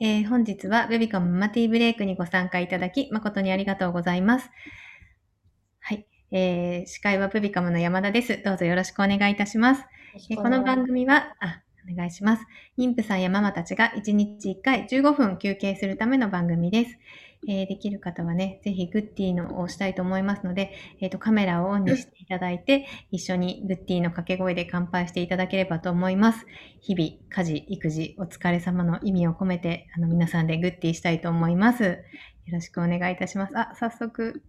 えー本日はベビカムママティーブレイクにご参加いただき誠にありがとうございます。はい。えー司会はベビカムの山田です。どうぞよろしくお願いいたします。えーこの番組は、あ、お願いします。妊婦さんやママたちが1日1回15分休憩するための番組です。えーできる方はね、ぜひグッディのを押したいと思いますので、えーと、カメラをオンにしていただいて、一緒にグッディの掛け声で乾杯していただければと思います。日々、家事、育児、お疲れ様の意味を込めて、あの、皆さんでグッディしたいと思います。よろしくお願いいたします。あ、早速、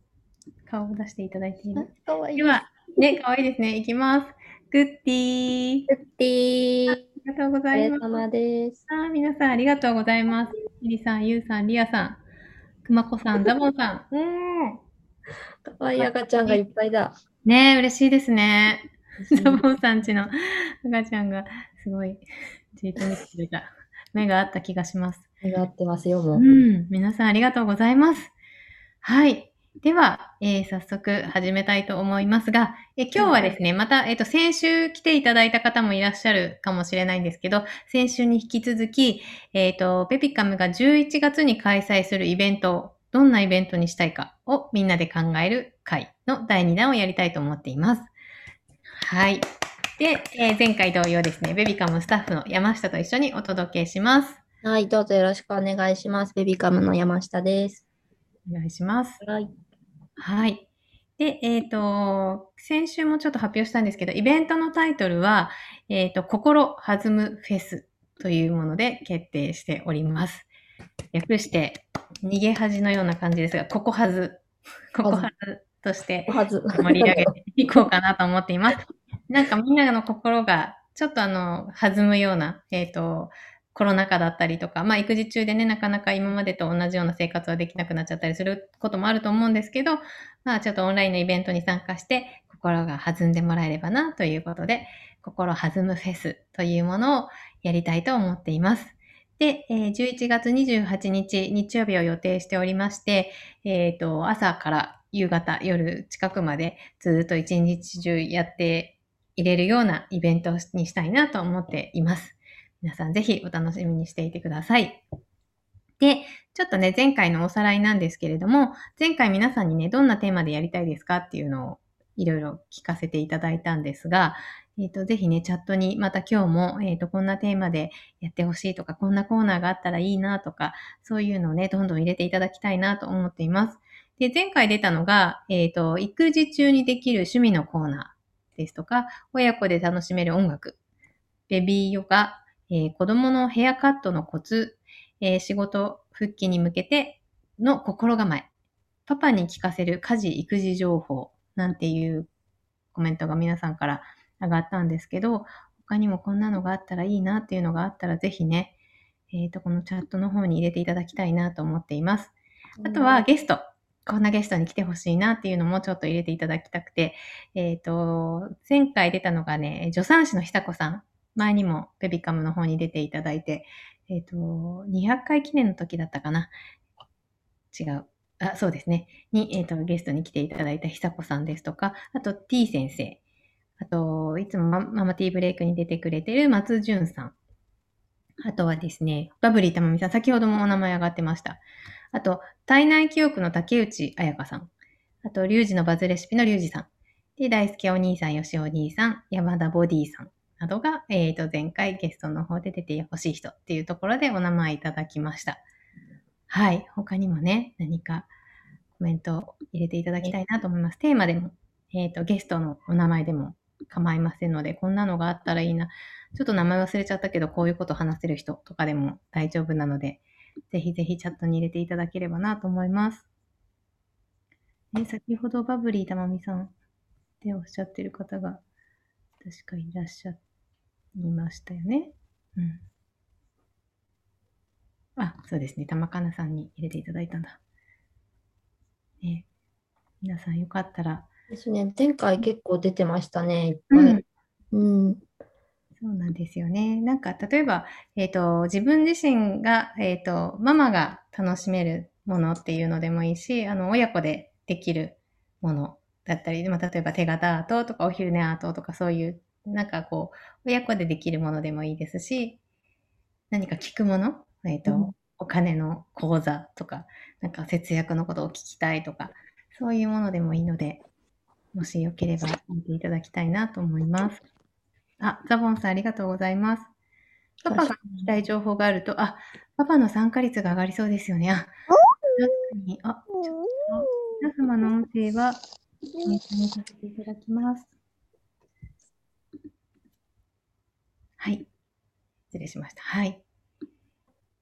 顔を出していただいている。か？わいい。では、ね、可愛いですね。いきます。グッディー。グッディー。ありがとうごおざいます。疲れ様です。あー皆さんありがとうございます。リリさん、ユウさん、リアさん、くまこさん、ザボンさん。うん。かわいい赤ちゃんがいっぱいだ。ねえ、嬉しいですね。ザボンさんちの赤ちゃんがすごいじっと見てくれた。目があった気がします。願ってますよ、もうう。ん。皆さんありがとうございます。はい。では、えー早速始めたいと思いますが、えー今日はですね、また、えっ、と、先週来ていただいた方もいらっしゃるかもしれないんですけど、先週に引き続き、えっ、と、ペピカムが11月に開催するイベント、どんなイベントにしたいかをみんなで考える会の第2弾をやりたいと思っています。はい。で、えー前回同様ですね、ベビカムスタッフの山下と一緒にお届けします。はい、どうぞよろしくお願いします。ベビカムの山下です。お願いします。はい。はい。で、えっ、と、先週もちょっと発表したんですけど、イベントのタイトルは、えっ、と、心弾むフェスというもので決定しております。略して、逃げ恥のような感じですが、ここはず、ここはずとして。盛り上げていこうかなと思っています。なんかみんなの心がちょっとあの、弾むような、えっ、と、コロナ禍だったりとか、まあ育児中でね、なかなか今までと同じような生活はできなくなっちゃったりすることもあると思うんですけど、まあちょっとオンラインのイベントに参加して、心が弾んでもらえればなということで、心弾むフェスというものをやりたいと思っています。で、え11月28日日曜日を予定しておりまして、えっ、と、朝から夕方、夜近くまでずっと一日中やっていれるようなイベントにしたいなと思っています。皆さんぜひお楽しみにしていてください。で、ちょっとね、前回のおさらいなんですけれども、前回皆さんにね、どんなテーマでやりたいですかっていうのをいろいろ聞かせていただいたんですが、えっ、と、ぜひね、チャットにまた今日も、えっ、と、こんなテーマでやってほしいとか、こんなコーナーがあったらいいなとか、そういうのをね、どんどん入れていただきたいなと思っています。で、前回出たのが、えっ、と、育児中にできる趣味のコーナーですとか、親子で楽しめる音楽、ベビーヨガ、えー子供のヘアカットのコツ、えー仕事復帰に向けての心構え、パパに聞かせる家事育児情報なんていうコメントが皆さんから上がったんですけど、他にもこんなのがあったらいいなっていうのがあったらぜひね、えっ、と、このチャットの方に入れていただきたいなと思っています。あとはゲスト。こんなゲストに来てほしいなっていうのもちょっと入れていただきたくて、えっ、と、前回出たのがね、助産師の久子さん。前にもベビカムの方に出ていただいて、えっ、と、200回記念の時だったかな。違う。あ、そうですね。に、えっ、と、ゲストに来ていただいた久子さんですとか、あと T 先生。あと、いつもマママティーブレイクに出てくれてる松潤さん。あとはですね、バブリーたまみさん。先ほどもお名前上がってました。あと、体内記憶の竹内彩香さん。あと、リュウジのバズレシピのリュウジさん。で、大輔お兄さん、よしお兄さん、山田ボディさんなどが、えっ、と、前回ゲストの方で出てほしい人っていうところでお名前いただきました。はい。他にもね、何かコメントを入れていただきたいなと思います。テーマでも、えっ、と、ゲストのお名前でも構いませんので、こんなのがあったらいいな。ちょっと名前忘れちゃったけど、こういうこと話せる人とかでも大丈夫なので、ぜひぜひチャットに入れていただければなと思います。ね、先ほどバブリーたまみさんっておっしゃってる方が確かいらっしゃっいましたよね。うん。あ、そうですね。玉かなさんに入れていただいたんだ。ね、皆さんよかったら、ですね。前回結構出てましたね、いっうぱい。ん、うん。そうなんですよね。なんか、例えば、えっ、と、自分自身が、えっ、と、ママが楽しめるものっていうのでもいいし、あの、親子でできるものだったり、まあ、例えば手形アートとかお昼寝アートとかそういう、なんかこう、親子でできるものでもいいですし、何か聞くもの、えっ、と、うんお金の講座とか、なんか節約のことを聞きたいとか、そういうものでもいいので、もしよければ見ていただきたいなと思います。あ、ザボンさんありがとうございます。パパが聞きたい情報があると、あ、パパの参加率が上がりそうですよね。あ、確かに。あ、ちょっと、皆様の音声は、ミュートにさせていただきます。はい。失礼しました。はい。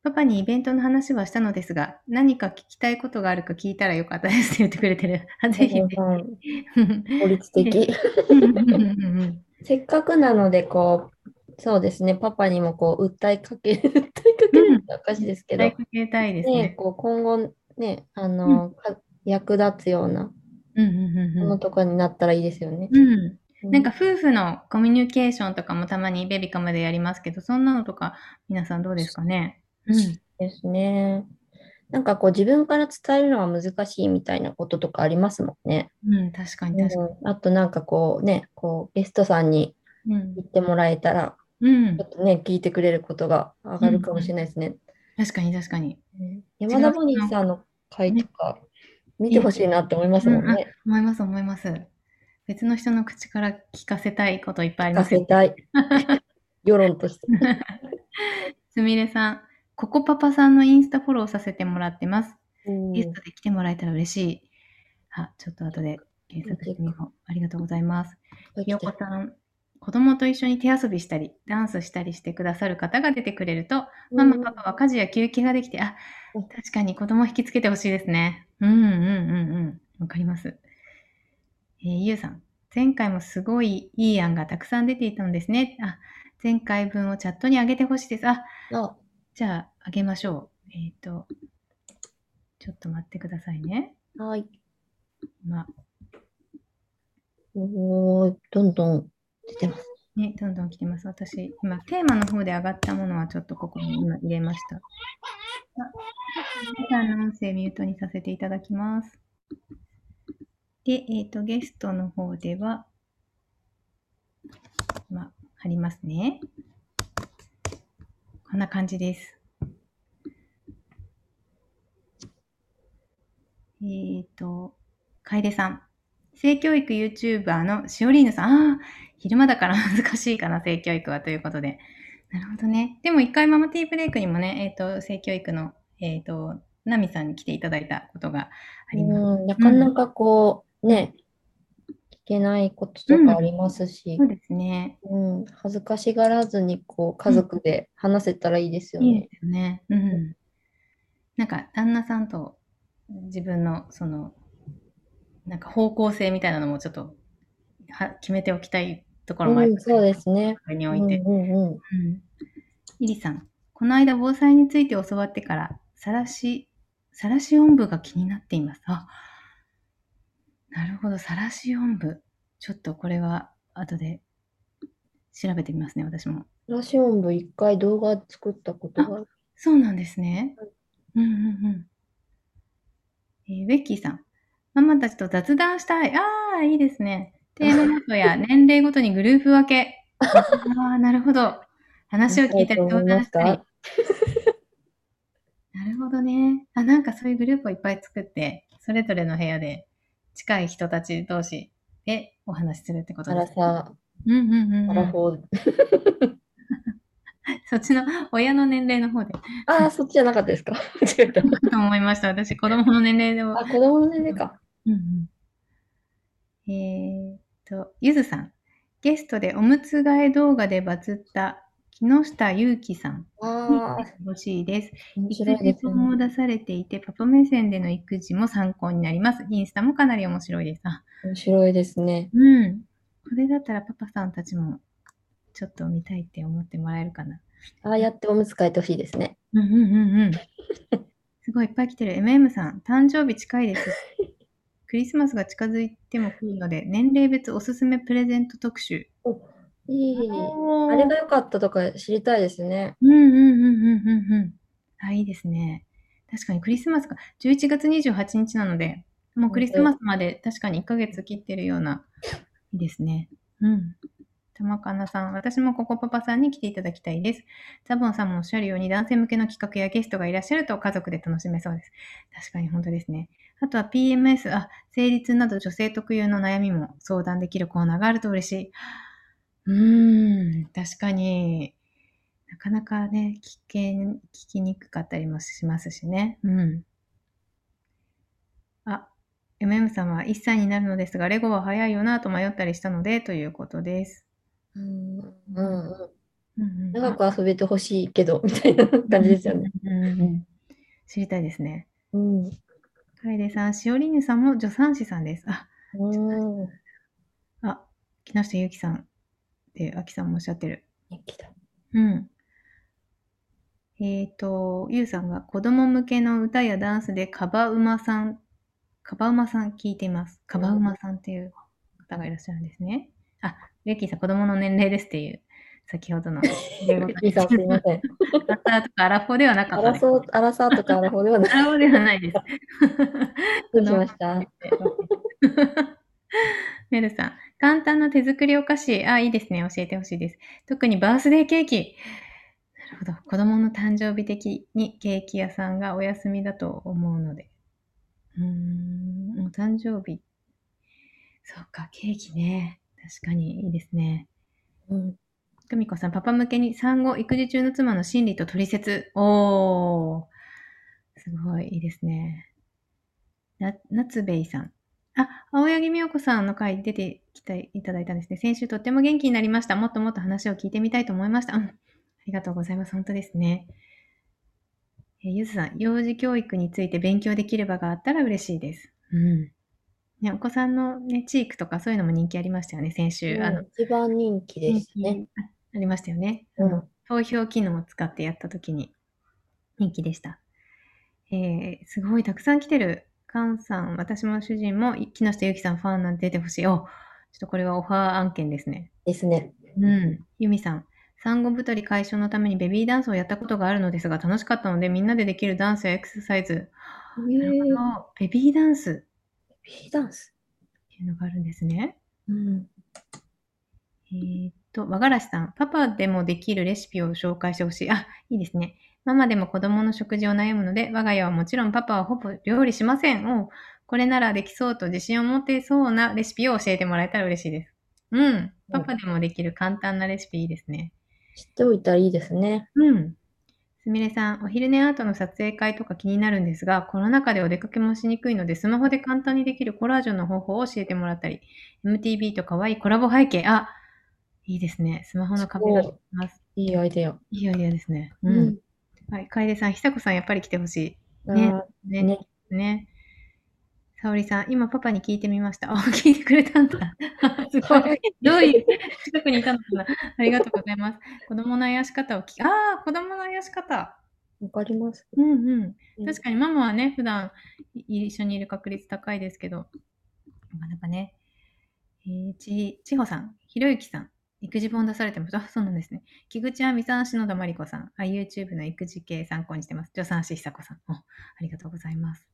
パパにイベントの話はしたのですが、何か聞きたいことがあるか聞いたらよかったですって言ってくれてる。あ ぜひぜうんひ。効率的。うんうんうんうんせっかくなので、こう、そうですね、パパにもこう、訴えかけ、訴えかけるっておかしいですけど、伝えかけたいですね、ね。こう今後ね、あの、か役立つようなうんうんうんうんものとかになったらいいですよね。うん。うんなんか夫婦のコミュニケーションとかもたまにベビカムでやりますけど、そんなのとか皆さんどうですかね？うん。ですね。なんかこう自分から伝えるのは難しいみたいなこととかありますもんね。うん、確かに確かうん、あとなんかこうね、こうゲストさんにに。うん言ってもらえたら、うんちょっ。とね、聞いてくれることが上がるかもしれないですね。確かに確かに。山田ボニーさんの回とか見てほしいなって思いますもんね。思います思います。別の人の口から聞かせたいこといっぱいあり聞かますよせたい。世論として。すみれさん、ココパパさんのインスタフォローさせてもらってます。うんゲストで来てもらえたら嬉しい。あ、ちょっと後で検索してみよう。ありがとうございます。ひよこさん、子供と一緒に手遊びしたり、ダンスしたりしてくださる方が出てくれると、ママ、パパは家事や休憩ができて、あうん、確かに子供引きつけてほしいですね。うんうんうんうん。わかります。えー、ゆうさん、前回もすごいいい案がたくさん出ていたのですね。あ、前回分をチャットに上げてほしいです。あ、あ、じゃあ、あげましょう。えっ、と、ちょっと待ってくださいね。はい。今、おー、どんどん出てます。ね、どんどん来てます。私、今、テーマの方で上がったものはちょっとここに今入れました。あ、皆さんの音声ミュートにさせていただきます。で、えっ、と、ゲストの方では、今、貼りますね。こんな感じです。えっ、と、楓さん。性教育 YouTuber のシオリーヌさん。ああ、昼間だから 難しいかな、性教育はということで。なるほどね。でも一回ママティーブレイクにもね、えっ、と、性教育の、えっ、と、ナミさんに来ていただいたことがあります。なかなかこう、ね、聞けないこととかありますしそう、ですね。うん、恥ずかしがらずにこう家族で話せたらいいですよいいね。ですよね。うん。なんか、旦那さんと自分の、その、なんか方向性みたいなのもちょっとは決めておきたいところもありうん、ますそうですね。におうんいて。うんうん。うん。イリさん、この間防災について教わってから、さらし、さらし音部が気になっています。あ、なるほど、さらし音部。ちょっとこれは後で調べてみますね、私も。ラシオン部一回動画作ったことがある。そうなんですね。うんうんうん。えーベッキーさん、ママたちと雑談したい。ああ、いいですね。テーマごとや 年齢ごとにグループ分け。ああ、なるほど。話を聞いたり相談したり。なるほどね。あ、なんかそういうグループをいっぱい作って、それぞれの部屋で近い人たち同士でお話しするってことあです。らさ、うんうんうん。そっちの親の年齢の方で。ああ、そっちじゃなかったですか？間違えた。と思いました。私、子供の年齢でも。あ、子供の年齢か。うんうん、えーっと、ゆずさん。ゲストでおむつ替え動画でバズった木下ゆうきさんに欲しいです。面育児本もね。出されていて、パパ目線での育児も参考になります。インスタもかなり面白いです。あ、面白いですね。うん。これだったらパパさんたちもちょっと見たいって思ってもらえるかな。ああやっておむつ替えてほしいですね。うんうんうんうん。すごいいっぱい来てる。MM さん、誕生日近いです。クリスマスが近づいても来るので、年齢別おすすめプレゼント特集。いい。あれが良かったとか知りたいですね。うんうんうんうんうんうん。あ、いいですね。確かにクリスマスが11月28日なので、もうクリスマスまで確かに1ヶ月切ってるような、いいですね。うん。玉かなさん、私もココパパさんに来ていただきたいです。ザボンさんもおっしゃるように男性向けの企画やゲストがいらっしゃると家族で楽しめそうです。確かに本当ですね。あとは PMS、あ、生理痛など女性特有の悩みも相談できるコーナーがあると嬉しい。うーん、確かになかなかね、聞け、聞きにくかったりもしますしね。うん。あ、MM さんは1歳になるのですが、レゴは早いよなと迷ったりしたので、ということです。うんうんうんうんうん、長く遊べてほしいけど、みたいな感じですよね。うんうんうん。知りたいですね。うん。楓さん、しおりぬさんも助産師さんです。あ、うん。あ、木下ゆきさんで、あきさんもおっしゃってる。元気だ。うん。えっ、と、ゆうさんが子供向けの歌やダンスでカバウマさん、カバウマさん聞いています。カバウマさんっていう方がいらっしゃるんですね。あ、レッキーさん、子供の年齢ですっていう、先ほどの。英語リーさん、すいません。アラサーとかアラフォーではなかアったです。ラソー、アラサーとかアラフォーではない。アラフォーではないです。どうしました？メルさん、簡単な手作りお菓子。あ、いいですね。教えてほしいです。特にバースデーケーキ。なるほど。子供の誕生日的にケーキ屋さんがお休みだと思うので。うーん、お誕生日。そうか、ケーキね。確かにいいですね。うん。久美子さん、パパ向けに産後、育児中の妻の心理と取説。おー。すごい、いいですね。な、夏べいさん。あ、青柳美代子さんの回出てきていただいたんですね。先週とっても元気になりました。もっともっと話を聞いてみたいと思いました。うん。ありがとうございます。本当ですね。えーゆずさん、幼児教育について勉強できる場があったら嬉しいです。うん。ね、お子さんのね、チークとかそういうのも人気ありましたよね、先週。あの、一番人気でしたね。あありましたよね。うん。投票機能を使ってやったときに人気でした。えー、すごいたくさん来てる。カンさん、私も主人も木下ゆきさんファンなんて出てほしい。お、ちょっとこれはオファー案件ですね。ですね。うん。ゆみさん、産後太り解消のためにベビーダンスをやったことがあるのですが楽しかったのでみんなでできるダンスやエクササイズ。ベビーダンスベビーダンス？っていうのがあるんですね。うん。えーっと、和がらしさん、パパでもできるレシピを紹介してほしい。あ、いいですね。ママでも子供の食事を悩むので、我が家はもちろんパパはほぼ料理しません。おうこれならできそうと自信を持っていそうなレシピを教えてもらえたら嬉しいです。うん。パパでもできる簡単なレシピいいですね。知っておいたらいいですね。うん。すみれさん、お昼寝アートの撮影会とか気になるんですが、コロナ禍でお出かけもしにくいので、スマホで簡単にできるコラージュの方法を教えてもらったり、MTV と可愛いコラボ背景、あ、いいですね。スマホの壁がます。いいアイデア。いいアイデアですね。う。うんん。はい、楓さん、久子さん、やっぱり来てほしい。ねあね。ねね。沙織さん、今パパに聞いてみました。あ、聞いてくれたんだ。すごい。どういう、近くにいたのかな。ありがとうございます。子供のあやし方を聞き、ああ、子供のあやし方。わかります。うんうん。うん確かにママはね、普段い一緒にいる確率高いですけど、なかなかね。えー、ち、ちほさん、ひろゆきさん、育児本出されてます。あ、そうなんですね。木口亜美さん、篠田真理子さん、あ、YouTube の育児系参考にしてます。助産師久子さん。おありがとうございます。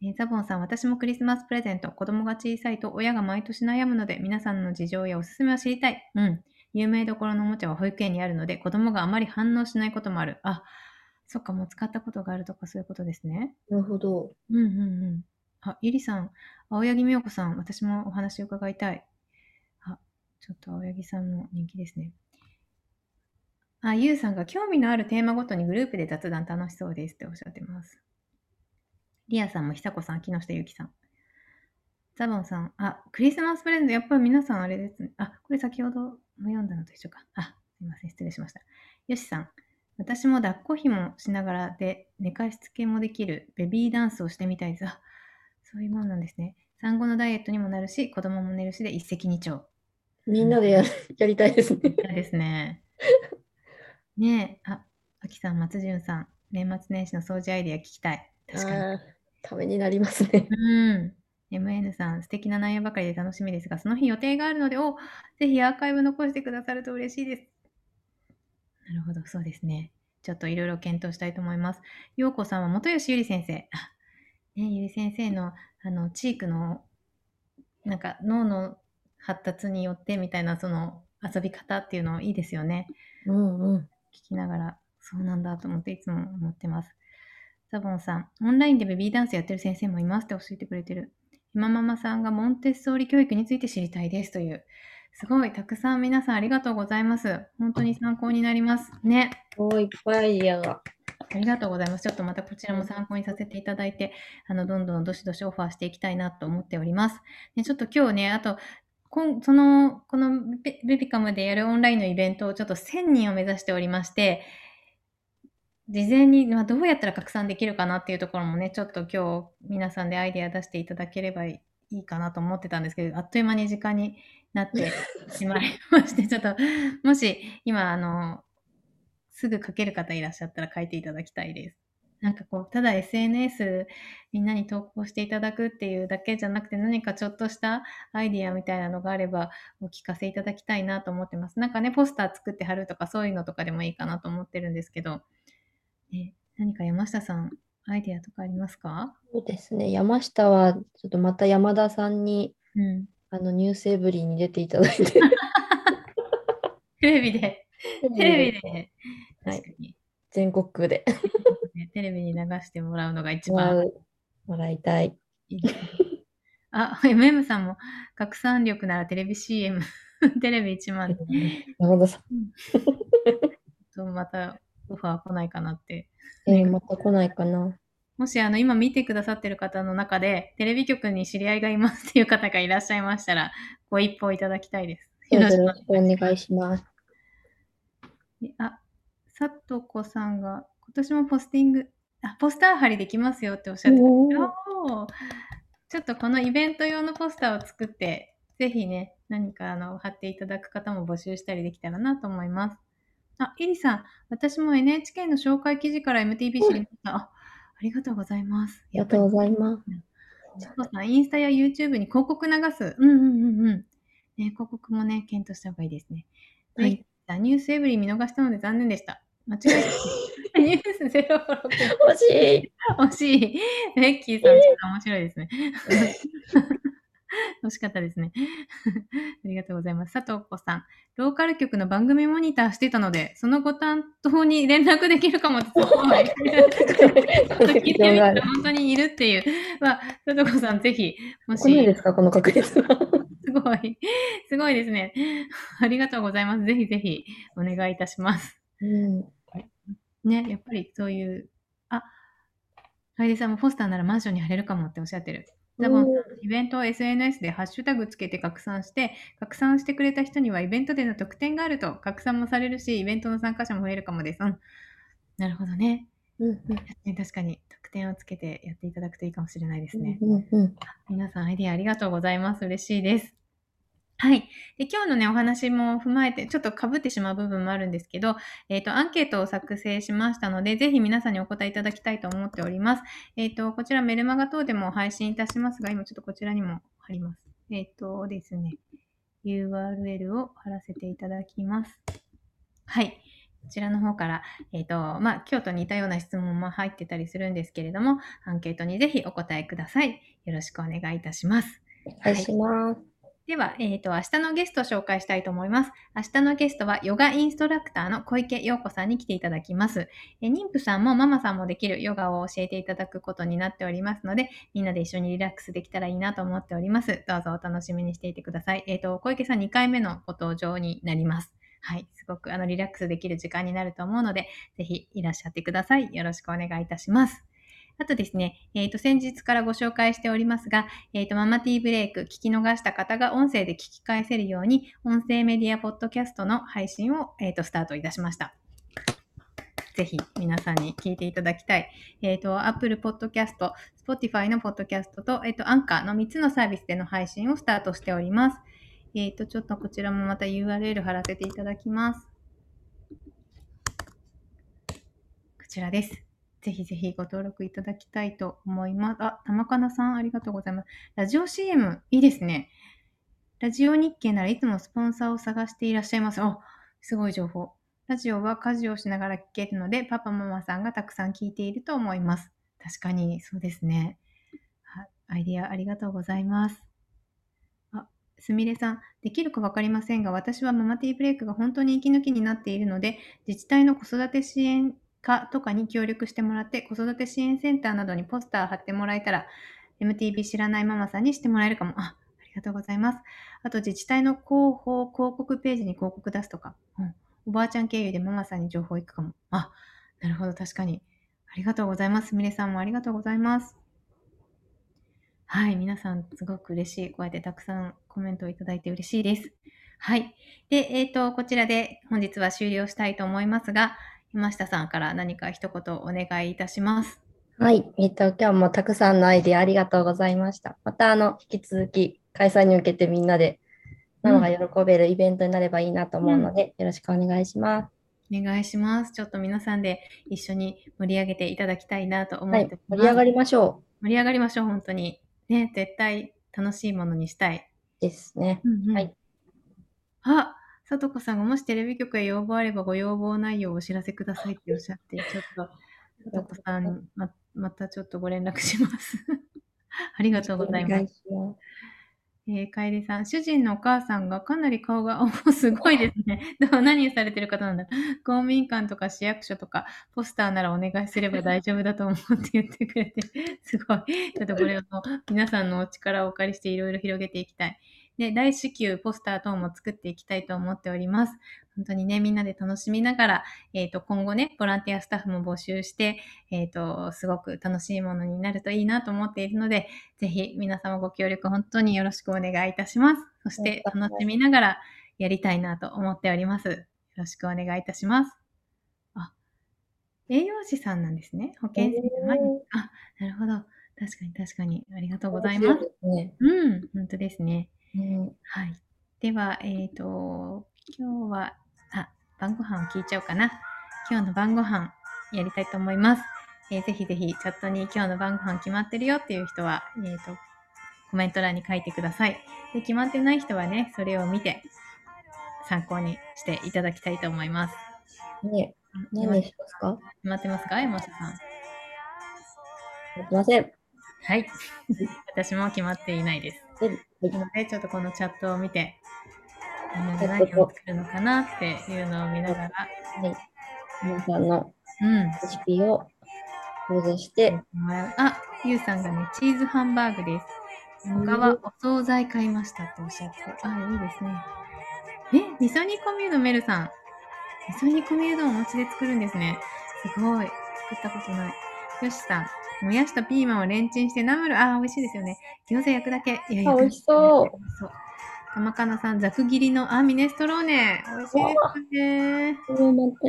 えーザボンさん、私もクリスマスプレゼント、子供が小さいと親が毎年悩むので、皆さんの事情やおすすめを知りたい。うん。有名どころのおもちゃは保育園にあるので、子供があまり反応しないこともある。あ、そっか、もう使ったことがあるとかそういうことですね。なるほど。うんうんうん。あ、ゆりさん、青柳美代子さん、私もお話を伺いたい。ちょっと青柳さんも人気ですね。あ、ゆうさんが興味のあるテーマごとにグループで雑談楽しそうですっておっしゃってます。リアさんも久子さん、木下ゆきさん。ザボンさん、あ、クリスマスプレゼント、やっぱり皆さんあれですね。あ、これ先ほども読んだのと一緒か。あ、すいません、失礼しました。よしさん、私も抱っこひもしながらで寝かしつけもできるベビーダンスをしてみたいです。あ、そういうものなんですね。産後のダイエットにもなるし、子供も寝るしで一石二鳥。みんなでやるやりたいですね。嫌ですね。ねえ、あ、あきさん、松潤さん、年末年始の掃除アイデア聞きたい。確かに。ためになりますね。うん。MN さん、素敵な内容ばかりで楽しみですが、その日予定があるので、お、ぜひアーカイブ残してくださると嬉しいです。なるほど、そうですね。ちょっといろいろ検討したいと思います。ようこさんは元吉ゆり先生。あ、ね、ゆり先生の、あの、チークの、なんか脳の発達によってみたいな、その、遊び方っていうのいいですよね。うんうん。聞きながら、そうなんだと思っていつも思ってます。ザボンさん、オンラインでベビーダンスやってる先生もいますって教えてくれてる。今ママさんがモンテッソーリ教育について知りたいですという。すごい、たくさん皆さんありがとうございます。本当に参考になります。ね。おーいっぱいアイディアが。ありがとうございます。ちょっとまたこちらも参考にさせていただいて、あの、どんどんどしどしオファーしていきたいなと思っております。ね、ちょっと今日ね、あと、こんその、このベベビカムでやるオンラインのイベントをちょっと1000人を目指しておりまして、事前に、まあ、どうやったら拡散できるかなっていうところもね、ちょっと今日皆さんでアイデア出していただければいいかなと思ってたんですけど、あっという間に時間になって しまいまして、ちょっと、もし今、あの、すぐ書ける方いらっしゃったら書いていただきたいです。なんかこう、ただ SNS みんなに投稿していただくっていうだけじゃなくて何かちょっとしたアイディアみたいなのがあればお聞かせいただきたいなと思ってます。なんかね、ポスター作って貼るとかそういうのとかでもいいかなと思ってるんですけど、ね、何か山下さん、アイディアとかありますか？そうですね。山下は、ちょっとまた山田さんに、うん。あの、ニュースエブリーに出ていただいて、テレビで、テレビで、はい。確かに、全国区でねテレビに流してもらうのが一番うもらいたい。い。あ、MM さんも拡散力ならテレビ CM、テレビ1万山田さん、とまたオファー来ないかなって。えーまた来ないかな。もしあの今見てくださってる方の中でテレビ局に知り合いがいますっていう方がいらっしゃいましたらご一報いただきたいです。よろしくおい願いします。ます。あ、さとこさんが今年もポスティング、あ、ポスター貼りできますよっておっしゃってた。ちょっとこのイベント用のポスターを作って、ぜひね、何かあの貼っていただく方も募集したりできたらなと思います。あ、イリさん、私も NHK の紹介記事から MTV 知りました。あ、ありがとうございます。ありがとうございます。チコさん、インスタや YouTube に広告流す。うんうんうんうん。ね、広告もね、検討した方がいいですね。ははいい。ニュースエブリー見逃したので残念でした。間違えた。ニュース056。欲しい。惜しい。ベッキーさん、ちょっと面白いですね。惜しかったですね。ありがとうございます。佐藤子さん、ローカル局の番組モニターしてたので、そのご担当に連絡できるかもって。すごいちょっと聞いてみたら本当にいるっていう。まあ、佐藤子さん、ぜひ、もし。いですか、この確率は。すごい。すごいですね。ありがとうございます。ぜひぜひお願いいたします。うん。ね、やっぱりそういう、あ、楓さんもポスターならマンションに貼れるかもっておっしゃってる。ザボンさんイベントを SNS でハッシュタグつけて拡散して、拡散してくれた人にはイベントでの特典があると拡散もされるし、イベントの参加者も増えるかもです。うん。なるほどね。うんうんね確かに特典をつけてやっていただくといいかもしれないですね。うんうん皆さんアイディアありがとうございます。嬉しいです。はい。で今日のね、お話も踏まえて、ちょっと被ってしまう部分もあるんですけど、えっ、と、アンケートを作成しましたので、ぜひ皆さんにお答えいただきたいと思っております。えっ、と、こちらメルマガ等でも配信いたしますが、今ちょっとこちらにも貼ります。えっ、とですね、URL を貼らせていただきます。はい。こちらの方から、えっ、と、まあ、今日と似たような質問も入ってたりするんですけれども、アンケートにぜひお答えください。よろしくお願いいたします。お願いします。では、えっ、と、明日のゲストを紹介したいと思います。明日のゲストは、ヨガインストラクターの小池陽子さんに来ていただきます。え妊婦さんもママさんもできるヨガを教えていただくことになっておりますので、みんなで一緒にリラックスできたらいいなと思っております。どうぞお楽しみにしていてください。えっ、と、小池さん2回目のご登場になります。はい。すごくあのリラックスできる時間になると思うので、ぜひいらっしゃってください。よろしくお願いいたします。あとですね、えっ、と、先日からご紹介しておりますが、えっ、と、ママティーブレイク聞き逃した方が音声で聞き返せるように、音声メディアポッドキャストの配信を、えっ、と、スタートいたしました。ぜひ皆さんに聞いていただきたい。えっ、と、Apple Podcast、Spotify の Podcast と、えっ、と、Anchor の3つのサービスでの配信をスタートしております。えっ、と、ちょっとこちらもまた URL 貼らせていただきます。こちらです。ぜひぜひご登録いただきたいと思います。あ、玉かなさんありがとうございます。ラジオ CM いいですね。ラジオ日経ならいつもスポンサーを探していらっしゃいます。あ、すごい情報。ラジオは家事をしながら聞けるので、パパママさんがたくさん聞いていると思います。確かにそうですね。はいアイディアありがとうございます。あ、すみれさん、できるかわかりませんが、私はママティーブレイクが本当に息抜きになっているので、自治体の子育て支援課とかに協力してもらって、子育て支援センターなどにポスター貼ってもらえたら、MTV 知らないママさんにしてもらえるかも。あ、ありがとうございます。あと、自治体の広報広告ページに広告出すとか、うん、おばあちゃん経由でママさんに情報行くかも。あ、なるほど、確かに。ありがとうございます。みれさんもありがとうございます。はい、皆さんすごく嬉しい。こうやってたくさんコメントをいただいて嬉しいです。はい。で、えっ、と、こちらで本日は終了したいと思いますが、山下さんから何か一言お願いいたします。はい。えっと、今日もたくさんのアイデアありがとうございました。また、あの、引き続き開催に向けてみんなで、ママが喜べるイベントになればいいなと思うので、よろしくお願いします。お願いします。ちょっと皆さんで一緒に盛り上げていただきたいなと思はいってお。ります。盛り上がりましょ盛り上がりましょう、本当に。ね、絶対楽しいものにしたい。うですね。うんうんはいあ、さとこさんがもしテレビ局へ要望あればご要望内容をお知らせくださいっておっしゃって、ちょっと、さとこさんにままたちょっとご連絡します。ありがとうございます。えー、楓さん、主人のお母さんがかなり顔が、おすごいですね。でも何されてる方なんだ公務員館とか市役所とか、ポスターならお願いすれば大丈夫だと思うって言ってくれて、すごい。ちょっとこれを皆さんのお力をお借りしていろいろ広げていきたい。で、大至急ポスター等も作っていきたいと思っております。本当にね、みんなで楽しみながら、えっ、と、今後ね、ボランティアスタッフも募集して、えっ、と、すごく楽しいものになるといいなと思っているので、ぜひ皆様ご協力本当によろしくお願いいたします。そして楽しみながらやりたいなと思っております。よろしくお願いいたします。あ、栄養士さんなんですね。保健師じゃない。おーあ、なるほど。確かに確かに。ありがとうございます。すね。うん、本当ですね。うんはい。では、えっ、と、今日は、あ、晩ご飯を聞いちゃおうかな。今日の晩ご飯やりたいと思います。えーぜひぜひチャットに今日の晩ご飯決まってるよっていう人は、えっ、と、コメント欄に書いてください。で、決まってない人はね、それを見て参考にしていただきたいと思います。ね決ま何にしますか？決まってますか？山下さん。すいません。はい。私も決まっていないです。はい。なので、ちょっとこのチャットを見て、みんなで何を作るのかなっていうのを見ながら、はい。皆さんのうん。レシピを想像して、もらうあ、ゆうさんがね、チーズハンバーグです。他はお惣菜買いましたとおっしゃって。あ、いいですね。え、味噌煮込みうどんメルさん。味噌煮込みうどんお家で作るんですね。すごい。作ったことない。よしさん。もやしとピーマンをレンチンしてナムル。あー、美味しいですよね。餃子焼くだけ。いやあ美味しそう美味しそう。玉かなさん、ざく切りの、あ、ミネストローネ。美味しいですね。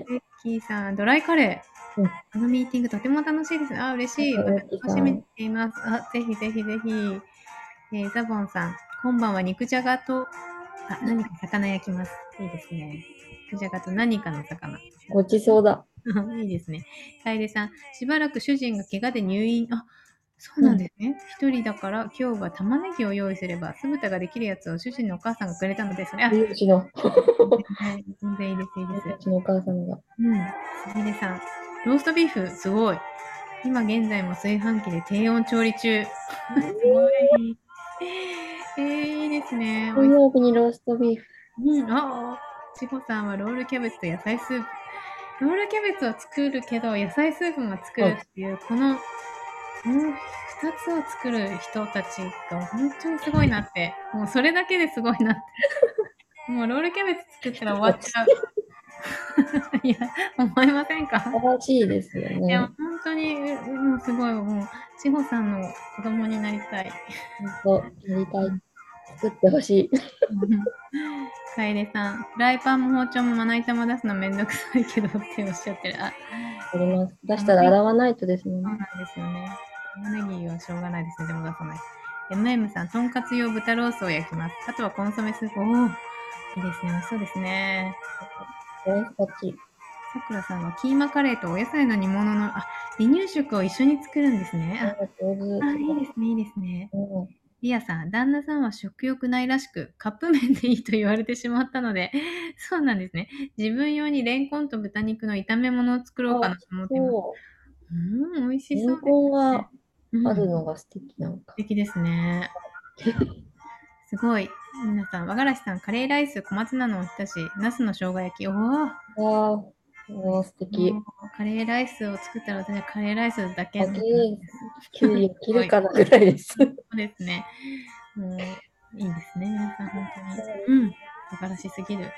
ベッキーさん、ドライカレー。うんこのミーティングとても楽しいですね。あ、嬉しい。楽しみにしています。あ、ぜひぜひぜひ。えーザボンさん、今晩は肉じゃがと、あ、何か魚焼きます。いいですね。肉じゃがと何かの魚。ごちそうだ。いいですね。楓さん、しばらく主人が怪我で入院。あ、そうなんですね。一、人だから今日は玉ねぎを用意すれば酢豚ができるやつを主人のお母さんがくれたので、それ、あ、うちの、はい全然いいです、いいです。うちのお母さんが。うん。すみれさん。ローストビーフ、すごい。今現在も炊飯器で低温調理中。すごい。えー、いいですね。金曜日にローストビーフ。うん、ああ。ちほさんはロールキャベツと野菜スープ。ロールキャベツを作るけど、野菜スープも作るっていう、この、この二つを作る人たちが本当にすごいなって。もうそれだけですごいなって。もうロールキャベツ作ったら終わっちゃう。いや、思いませんか？素晴らしいですよいや、ね本。当に、もうすごい、もう、千穂さんの子供になりたい。本当、やりたい。作ってほしい。楓さん、フライパンも包丁もまな板も出すのめんどくさいけどっておっしゃってる。あ、あります。出したら洗わないとですもんそうね。なんですよね。玉ねぎはしょうがないですね。でも出さない。MM さん、とんかつ用豚ロースを焼きます。あとはコンソメスープ。おおいいですね。美味しそうですね。大好き。さくらさんは、キーマカレーとお野菜の煮物の、あ、離乳食を一緒に作るんですね。あ。あいいですね、いいですね。うんリアさん、旦那さんは食欲ないらしく、カップ麺でいいと言われてしまったので、そうなんですね。自分用にレンコンと豚肉の炒め物を作ろうかなと思っています。そう。うん、美味しレンそうコンがうんあるのが素敵なんか素。敵ですね。すごい。皆さん、和がらしさん、カレーライス、小松菜のおひたし、茄子の生姜焼き。おーわあ、おー素敵。カレーライスを作ったら私はカレーライスだけのだけキュウリを切るかなぐらいです。そうですね。もう、いいですね、皆さん、本当に。うん。素晴らしすぎる。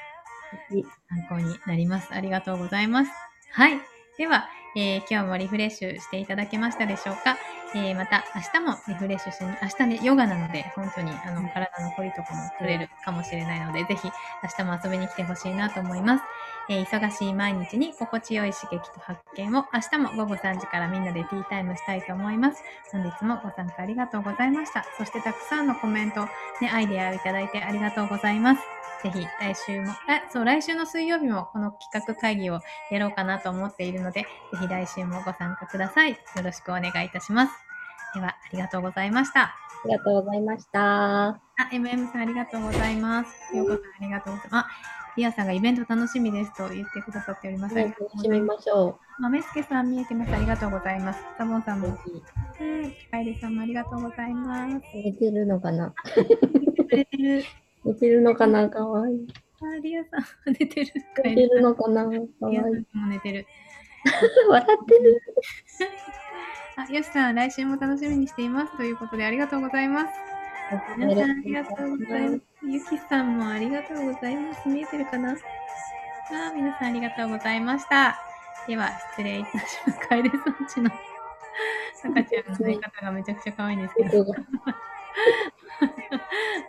参考になります。ありがとうございます。はい。では、えー今日もリフレッシュしていただけましたでしょうか、えーまた明日もリフレッシュしに、明日ね、ヨガなので、本当にあの体の凝りとかも取れるかもしれないので、ぜひ明日も遊びに来てほしいなと思います。えー忙しい毎日に心地よい刺激と発見を明日も午後3時からみんなでティータイムしたいと思います。本日もご参加ありがとうございました。そしてたくさんのコメント、ね、アイデアをいただいてありがとうございます。ぜひ来週も、あ、そう、来週の水曜日もこの企画会議をやろうかなと思っているので、ぜひ来週もご参加ください。よろしくお願いいたします。では、ありがとうございました。ありがとうございました。あ、MM さんありがとうございます。ようこさんありがとうございます。あ、リアさんがイベント楽しみですと言ってくださっております。ありがとう楽しみございます。ましょ豆助さん見えてます。ありがとうございます。サボンさんう。も、うん、カエルさんもありがとうございます。寝てるのかな？くれてる。寝てるのかな？かわいい。あ、リアさん寝てる。寝てルるのかな？かわいい リアさ。んも寝てる。笑ってる。あ、よしさん、来週も楽しみにしています。ということで、ありがとうございます。皆さん、ありがとうございます。ゆきさんもありがとうございます。見えてるかな？あ、皆さんありがとうございました。では、失礼いたします。カエルさんちの赤ちゃんの寝方がめちゃくちゃ可愛いんですけど。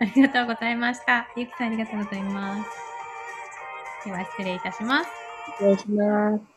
ありがとうございました。ゆきさん、ありがとうございます。では、失礼いたします。失礼します。